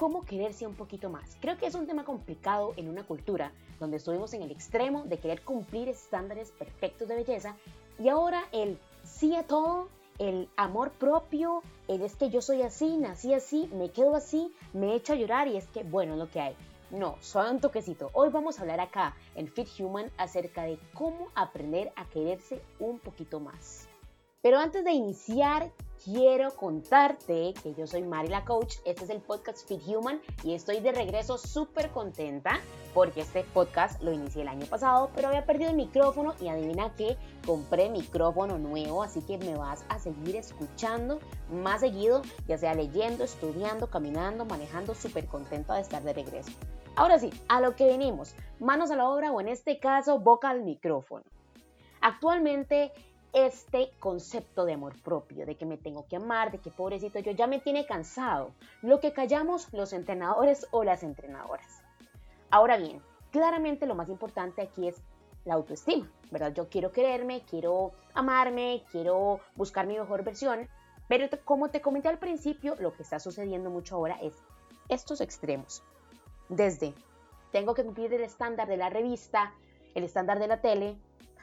cómo quererse un poquito más. Creo que es un tema complicado en una cultura donde estuvimos en el extremo de querer cumplir estándares perfectos de belleza y ahora el sí a todo, el amor propio, el es que yo soy así, nací así, me quedo así, me echo a llorar y es que bueno, lo que hay. No, solo un toquecito. Hoy vamos a hablar acá en Fit Human acerca de cómo aprender a quererse un poquito más. Pero antes de iniciar, quiero contarte que yo soy Mari la Coach, este es el podcast Fit Human y estoy de regreso súper contenta porque este podcast lo inicié el año pasado, pero había perdido el micrófono y adivina que compré micrófono nuevo, así que me vas a seguir escuchando más seguido, ya sea leyendo, estudiando, caminando, manejando, súper contenta de estar de regreso. Ahora sí, a lo que venimos, manos a la obra o en este caso boca al micrófono. Actualmente este concepto de amor propio, de que me tengo que amar, de que pobrecito yo ya me tiene cansado, lo que callamos los entrenadores o las entrenadoras. Ahora bien, claramente lo más importante aquí es la autoestima, ¿verdad? Yo quiero quererme, quiero amarme, quiero buscar mi mejor versión, pero como te comenté al principio, lo que está sucediendo mucho ahora es estos extremos. Desde tengo que cumplir el estándar de la revista, el estándar de la tele,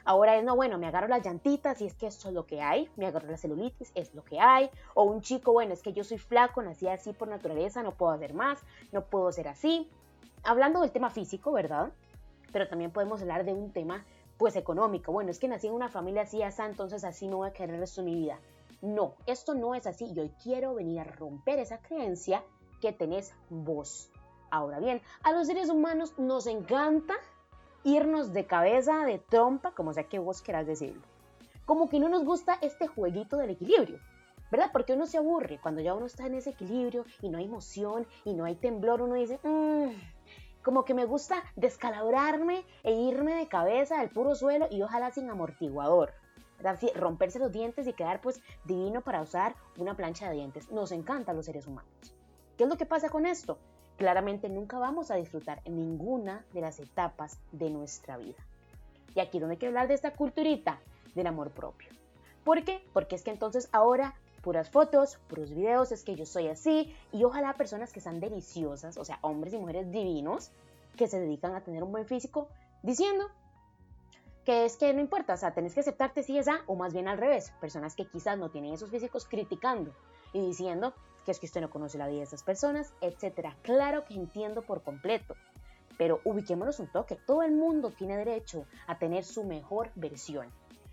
Ahora es, no, bueno, me agarro las llantitas y es que esto es lo que hay, me agarro la celulitis, es lo que hay. O un chico, bueno, es que yo soy flaco, nací así por naturaleza, no puedo hacer más, no puedo ser así. Hablando del tema físico, ¿verdad? Pero también podemos hablar de un tema, pues, económico. Bueno, es que nací en una familia así, así, entonces así no voy a querer el resto de mi vida. No, esto no es así y hoy quiero venir a romper esa creencia que tenés vos. Ahora bien, a los seres humanos nos encanta irnos de cabeza, de trompa, como sea que vos quieras decirlo. Como que no nos gusta este jueguito del equilibrio, ¿verdad? Porque uno se aburre cuando ya uno está en ese equilibrio y no hay emoción y no hay temblor, uno dice, mmm, como que me gusta descalabrarme e irme de cabeza al puro suelo y ojalá sin amortiguador. Romperse los dientes y quedar pues divino para usar una plancha de dientes. Nos encantan los seres humanos. ¿Qué es lo que pasa con esto? Claramente nunca vamos a disfrutar en ninguna de las etapas de nuestra vida. Y aquí donde quiero hablar de esta culturita del amor propio. ¿Por qué? Porque es que entonces ahora puras fotos, puros videos, es que yo soy así y ojalá personas que sean deliciosas, o sea, hombres y mujeres divinos que se dedican a tener un buen físico, diciendo que es que no importa, o sea, tenés que aceptarte si es A o más bien al revés, personas que quizás no tienen esos físicos criticando y diciendo que es que usted no conoce la vida de esas personas, etcétera. Claro que entiendo por completo, pero ubiquémonos un toque. Todo el mundo tiene derecho a tener su mejor versión.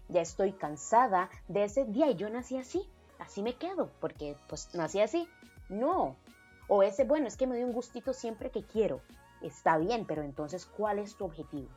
Ya estoy cansada de ese día y yo nací así, así me quedo, porque pues nací así. No. O ese, bueno, es que me doy un gustito siempre que quiero. Está bien, pero entonces, ¿cuál es tu objetivo?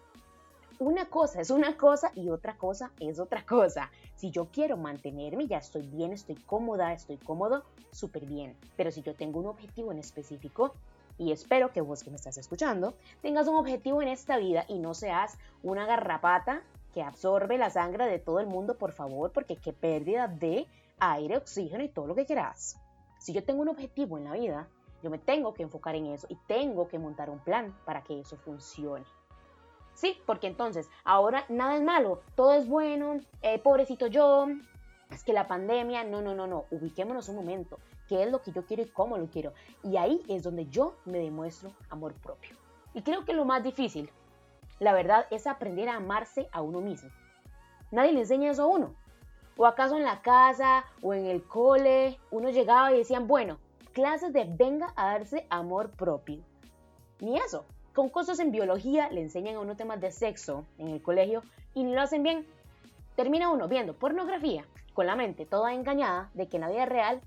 Una cosa es una cosa y otra cosa es otra cosa. Si yo quiero mantenerme, ya estoy bien, estoy cómoda, estoy cómodo, súper bien. Pero si yo tengo un objetivo en específico, y espero que vos que me estás escuchando, tengas un objetivo en esta vida y no seas una garrapata que absorbe la sangre de todo el mundo, por favor, porque qué pérdida de aire, oxígeno y todo lo que quieras. Si yo tengo un objetivo en la vida, yo me tengo que enfocar en eso y tengo que montar un plan para que eso funcione. Sí, porque entonces ahora nada es malo, todo es bueno, eh, pobrecito yo, es que la pandemia, no, no, no, no, ubiquémonos un momento, qué es lo que yo quiero y cómo lo quiero. Y ahí es donde yo me demuestro amor propio. Y creo que lo más difícil, la verdad, es aprender a amarse a uno mismo. Nadie le enseña eso a uno. O acaso en la casa o en el cole, uno llegaba y decían, bueno, clases de venga a darse amor propio. Ni eso con cosas en biología le enseñan a uno temas de sexo en el colegio y no lo hacen bien. Termina uno viendo pornografía con la mente toda engañada de que en la vida real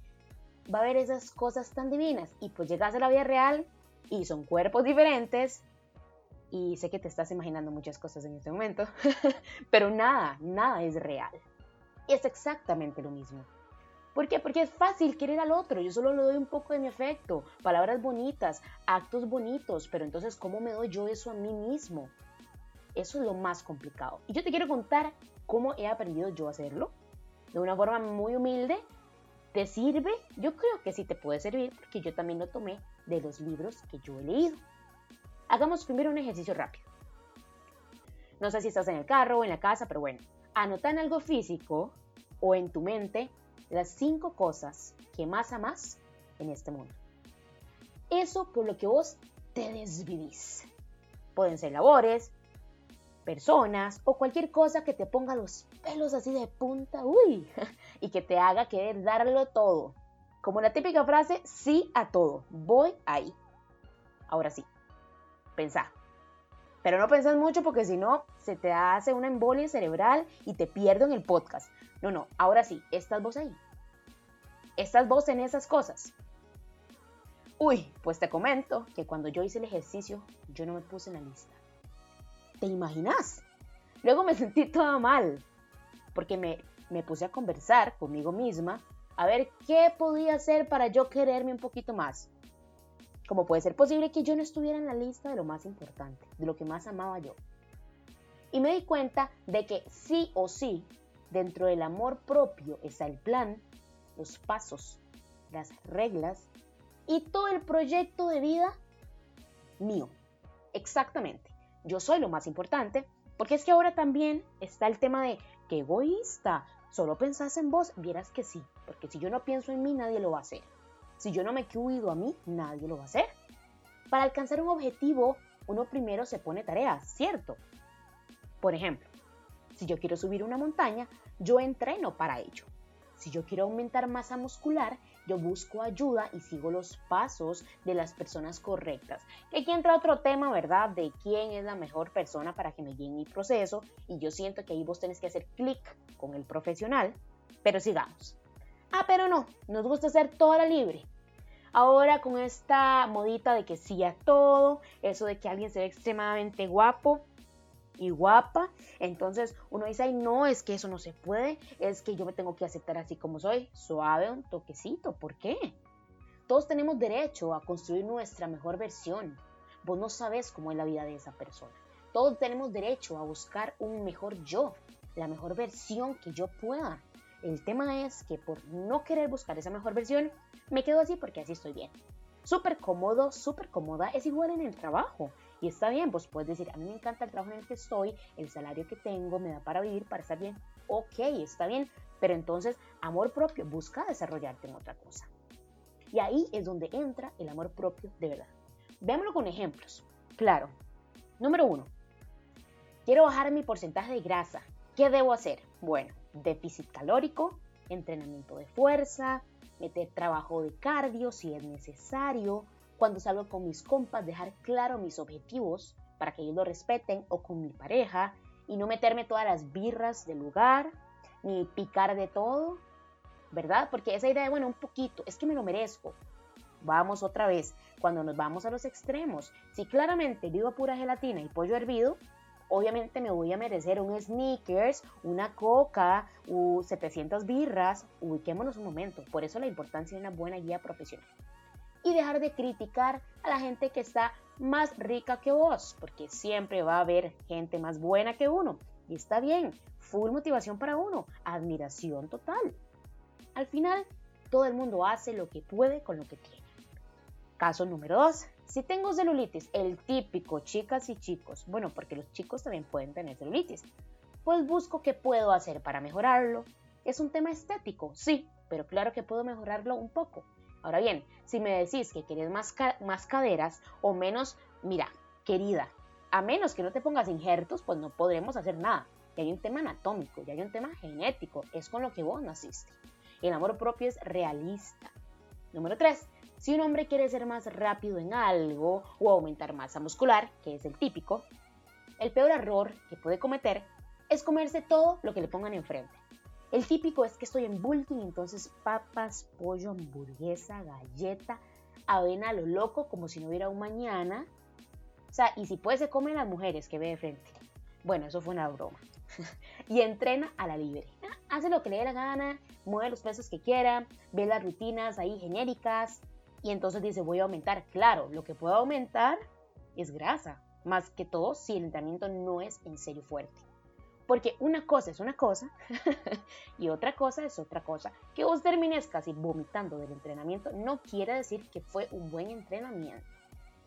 va a haber esas cosas tan divinas y pues llegas a la vida real y son cuerpos diferentes y sé que te estás imaginando muchas cosas en este momento, pero nada, nada es real. Es exactamente lo mismo. ¿Por qué? Porque es fácil querer al otro, yo solo le doy un poco de mi afecto, palabras bonitas, actos bonitos, pero entonces ¿cómo me doy yo eso a mí mismo? Eso es lo más complicado. Y yo te quiero contar cómo he aprendido yo a hacerlo, de una forma muy humilde. ¿Te sirve? Yo creo que sí te puede servir porque yo también lo tomé de los libros que yo he leído. Hagamos primero un ejercicio rápido. No sé si estás en el carro o en la casa, pero bueno, anota en algo físico o en tu mente las cinco cosas que más amas en este mundo. eso por lo que vos te desvivís. Pueden ser labores, personas o cualquier cosa que te ponga los pelos así de punta, uy, y que te haga querer darlo todo. Como la típica frase, sí a todo, voy ahí. Ahora sí, pensá. Pero no pensás mucho porque si no, se te hace una embolia cerebral y te pierdo en el podcast. No, no, ahora sí, estás vos ahí. Estás vos en esas cosas. Uy, pues te comento que cuando yo hice el ejercicio, yo no me puse en la lista. ¿Te imaginas? Luego me sentí toda mal, porque me, me puse a conversar conmigo misma a ver qué podía hacer para yo quererme un poquito más. Como puede ser posible que yo no estuviera en la lista de lo más importante, de lo que más amaba yo. Y me di cuenta de que sí o sí, dentro del amor propio está el plan, los pasos, las reglas y todo el proyecto de vida mío. Exactamente yo soy lo más importante, porque es que ahora también está el tema de que egoísta, solo pensás en vos, vieras que sí, porque si yo no pienso en mí, nadie lo va a hacer. Si yo no me cuido a mí, nadie lo va a hacer. Para alcanzar un objetivo, uno primero se pone tareas, ¿cierto? Por ejemplo, si yo quiero subir una montaña, yo entreno para ello. Si yo quiero aumentar masa muscular, yo busco ayuda y sigo los pasos de las personas correctas. aquí entra otro tema, ¿verdad? De quién es la mejor persona para que me guíe en mi proceso. Y yo siento que ahí vos tenés que hacer clic con el profesional. Pero sigamos. Ah, pero no, nos gusta ser toda libre. Ahora con esta modita de que sí a todo, eso de que alguien se ve extremadamente guapo, y guapa. Entonces uno dice, ay, no, es que eso no se puede, es que yo me tengo que aceptar así como soy, suave, un toquecito, ¿por qué? Todos tenemos derecho a construir nuestra mejor versión. Vos no sabes cómo es la vida de esa persona. Todos tenemos derecho a buscar un mejor yo, la mejor versión que yo pueda. El tema es que por no querer buscar esa mejor versión, me quedo así porque así estoy bien. Súper cómodo, súper cómoda, es igual en el trabajo. Y está bien, pues puedes decir, a mí me encanta el trabajo en el que estoy, el salario que tengo, me da para vivir, para estar bien. Ok, está bien, pero entonces amor propio, busca desarrollarte en otra cosa. Y ahí es donde entra el amor propio de verdad. Veámoslo con ejemplos. Claro. Número uno. Quiero bajar mi porcentaje de grasa. ¿Qué debo hacer? Bueno, déficit calórico, entrenamiento de fuerza, meter trabajo de cardio si es necesario, cuando salgo con mis compas, dejar claro mis objetivos para que ellos lo respeten o con mi pareja y no meterme todas las birras del lugar ni picar de todo, ¿verdad? Porque esa idea de, bueno, un poquito, es que me lo merezco. Vamos otra vez, cuando nos vamos a los extremos, si claramente vivo pura gelatina y pollo hervido, obviamente me voy a merecer un sneakers, una coca, u 700 birras, ubiquémonos un momento, por eso la importancia de una buena guía profesional y dejar de criticar a la gente que está más rica que vos, porque siempre va a haber gente más buena que uno. Y está bien, full motivación para uno, admiración total. Al final, todo el mundo hace lo que puede con lo que tiene. Caso número 2. Si tengo celulitis, el típico chicas y chicos, bueno, porque los chicos también pueden tener celulitis, pues busco qué puedo hacer para mejorarlo. Es un tema estético, sí, pero claro que puedo mejorarlo un poco. Ahora bien, si me decís que quieres más, más caderas o menos, mira, querida, a menos que no te pongas injertos, pues no podremos hacer nada. Y hay un tema anatómico, y hay un tema genético, es con lo que vos naciste. El amor propio es realista. Número 3. Si un hombre quiere ser más rápido en algo o aumentar masa muscular, que es el típico, el peor error que puede cometer es comerse todo lo que le pongan enfrente. El típico es que estoy en bulking, entonces papas, pollo, hamburguesa, galleta, avena lo loco, como si no hubiera un mañana. O sea, y si puede se come las mujeres que ve de frente. Bueno, eso fue una broma. y entrena a la libre. Hace lo que le dé la gana, mueve los pesos que quiera, ve las rutinas ahí genéricas y entonces dice voy a aumentar. Claro, lo que puedo aumentar es grasa, más que todo si el entrenamiento no es en serio fuerte. Porque una cosa es una cosa y otra cosa es otra cosa. Que vos termines casi vomitando del entrenamiento no quiere decir que fue un buen entrenamiento.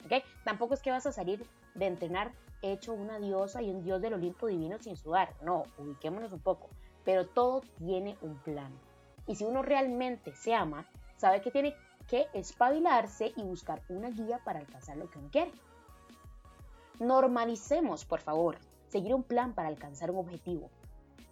¿okay? Tampoco es que vas a salir de entrenar hecho una diosa y un dios del Olimpo divino sin sudar. No, ubiquémonos un poco. Pero todo tiene un plan. Y si uno realmente se ama, sabe que tiene que espabilarse y buscar una guía para alcanzar lo que uno quiere. Normalicemos, por favor, seguir un plan para alcanzar un objetivo.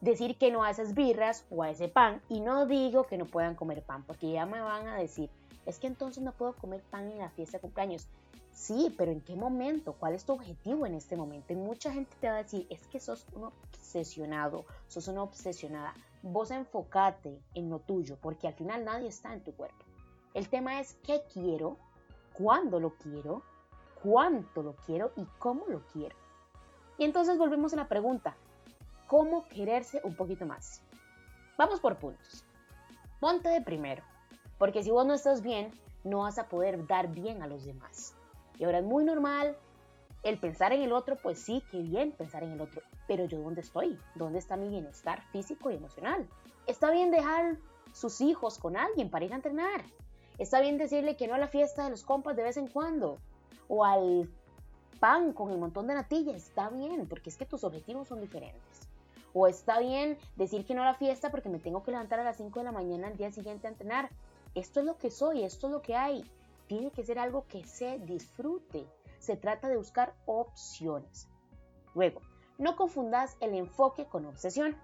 Decir que no a esas birras o a ese pan y no digo que no puedan comer pan porque ya me van a decir, es que entonces no puedo comer pan en la fiesta de cumpleaños. Sí, pero ¿en qué momento? ¿Cuál es tu objetivo en este momento? Y mucha gente te va a decir, es que sos un obsesionado, sos una obsesionada. Vos enfocate en lo tuyo, porque al final nadie está en tu cuerpo. El tema es qué quiero, cuándo lo quiero, cuánto lo quiero y cómo lo quiero. Y entonces volvemos a la pregunta, ¿cómo quererse un poquito más? Vamos por puntos. Ponte de primero, porque si vos no estás bien, no vas a poder dar bien a los demás. Y ahora es muy normal el pensar en el otro, pues sí, qué bien pensar en el otro, pero yo dónde estoy, dónde está mi bienestar físico y emocional. Está bien dejar sus hijos con alguien para ir a entrenar. Está bien decirle que no a la fiesta de los compas de vez en cuando. O al pan con el montón de natillas. Está bien, porque es que tus objetivos son diferentes. O está bien decir que no a la fiesta porque me tengo que levantar a las 5 de la mañana al día siguiente a entrenar. Esto es lo que soy, esto es lo que hay tiene que ser algo que se disfrute. Se trata de buscar opciones. Luego, no confundas el enfoque con obsesión.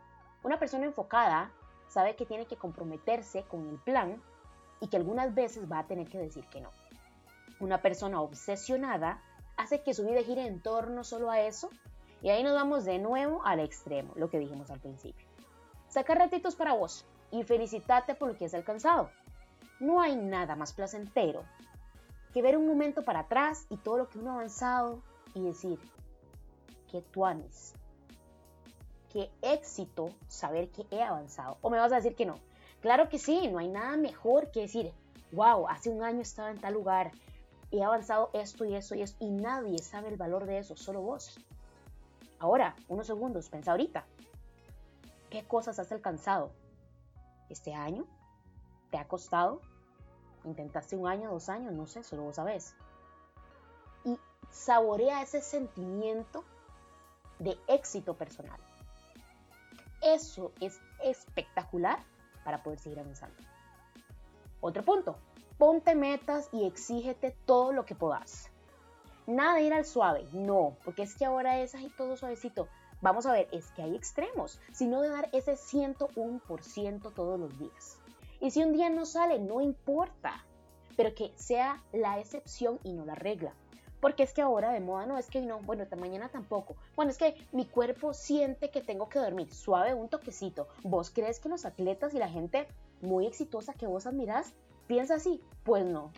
Una persona enfocada sabe que tiene que comprometerse con el plan y que algunas veces va a tener que decir que no. Una persona obsesionada hace que su vida gire en torno solo a eso y ahí nos vamos de nuevo al extremo, lo que dijimos al principio. Saca ratitos para vos y felicitate por lo que has alcanzado. No hay nada más placentero que ver un momento para atrás y todo lo que uno ha avanzado y decir, que tuanes, qué éxito saber que he avanzado. O me vas a decir que no. Claro que sí, no hay nada mejor que decir, wow, hace un año estaba en tal lugar, he avanzado esto y eso y eso, y nadie sabe el valor de eso, solo vos. Ahora, unos segundos, pensa ahorita. ¿Qué cosas has alcanzado este año? ¿Te ha costado? intentaste un año, dos años, no sé, solo vos sabés. Y saborea ese sentimiento de éxito personal. Eso es espectacular para poder seguir avanzando. Otro punto, ponte metas y exígete todo lo que puedas. Nada de ir al suave, no, porque es que ahora es ahí todo suavecito. Vamos a ver, es que hay extremos, sino de dar ese 101% todos los días. Y si un día no sale, no importa, pero que sea la excepción y no la regla. Porque es que ahora de moda no es que no, bueno, esta mañana tampoco. Bueno, es que mi cuerpo siente que tengo que dormir suave, un toquecito. ¿Vos crees que los atletas y la gente muy exitosa que vos admirás piensa así? Pues no.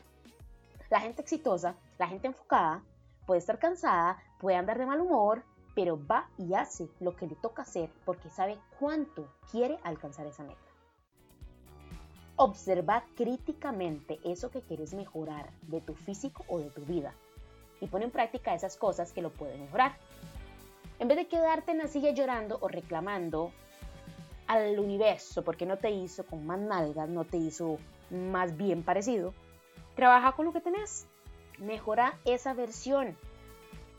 La gente exitosa, la gente enfocada, puede estar cansada, puede andar de mal humor, pero va y hace lo que le toca hacer porque sabe cuánto quiere alcanzar esa meta. Observa críticamente eso que quieres mejorar de tu físico o de tu vida y pon en práctica esas cosas que lo pueden mejorar. En vez de quedarte en la silla llorando o reclamando al universo porque no te hizo con más nalgas, no te hizo más bien parecido, trabaja con lo que tenés. Mejora esa versión.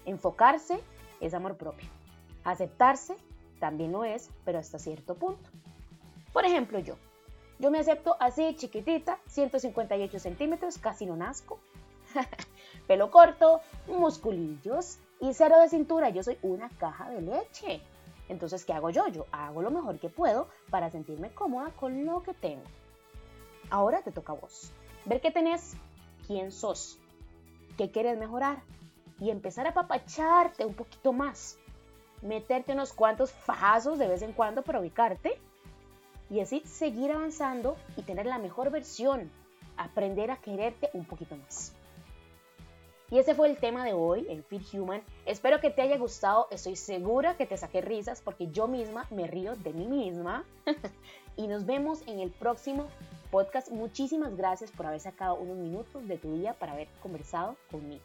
Enfocarse es amor propio. Aceptarse también lo es, pero hasta cierto punto. Por ejemplo, yo, yo me acepto así, chiquitita, 158 centímetros, casi no nazco. Pelo corto, musculillos y cero de cintura. Yo soy una caja de leche. Entonces, ¿qué hago yo? Yo hago lo mejor que puedo para sentirme cómoda con lo que tengo. Ahora te toca a vos. Ver qué tenés, quién sos, qué quieres mejorar y empezar a papacharte un poquito más. Meterte unos cuantos fajazos de vez en cuando para ubicarte y así seguir avanzando y tener la mejor versión, aprender a quererte un poquito más. Y ese fue el tema de hoy, el Fit Human. Espero que te haya gustado, estoy segura que te saqué risas porque yo misma me río de mí misma. y nos vemos en el próximo podcast. Muchísimas gracias por haber sacado unos minutos de tu día para haber conversado conmigo.